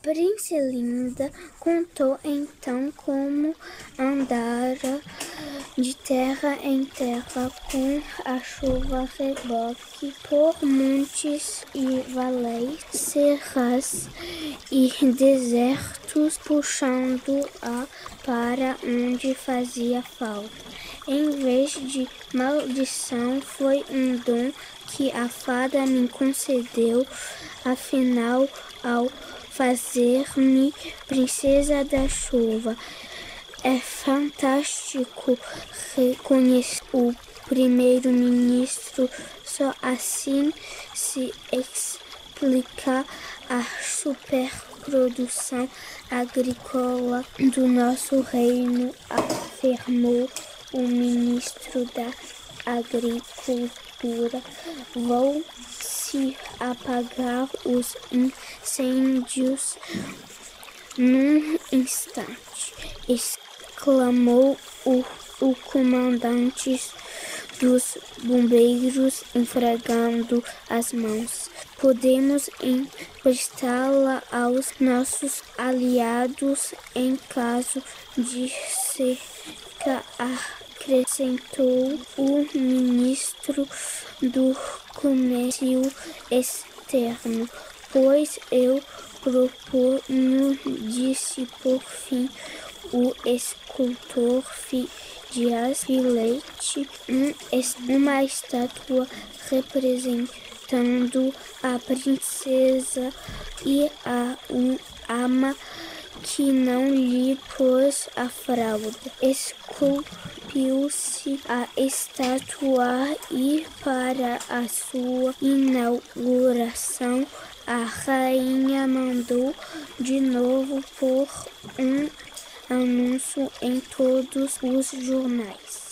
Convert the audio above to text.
Princelinda contou então como andara de terra em terra com a chuva reboque por montes e valés, serras e desertos, puxando-a para onde fazia falta. Em vez de maldição, foi um dom que a fada me concedeu, afinal, ao fazer-me princesa da chuva. É fantástico reconhecer o primeiro-ministro, só assim se explica a superprodução agrícola do nosso reino, afirmou o ministro da Agricultura. Vão se apagar os incêndios num instante, exclamou o, o comandante dos bombeiros, enfregando as mãos. Podemos emprestá-la aos nossos aliados em caso de seca, acrescentou o ministro do Comércio Externo, pois eu proponho, disse por fim o escultor Dias Filete, um, uma estátua representando a princesa e a um ama que não lhe pôs a fralda. Esculpiu-se a estátua e para a sua inauguração a rainha mandou de novo por um anúncio em todos os jornais.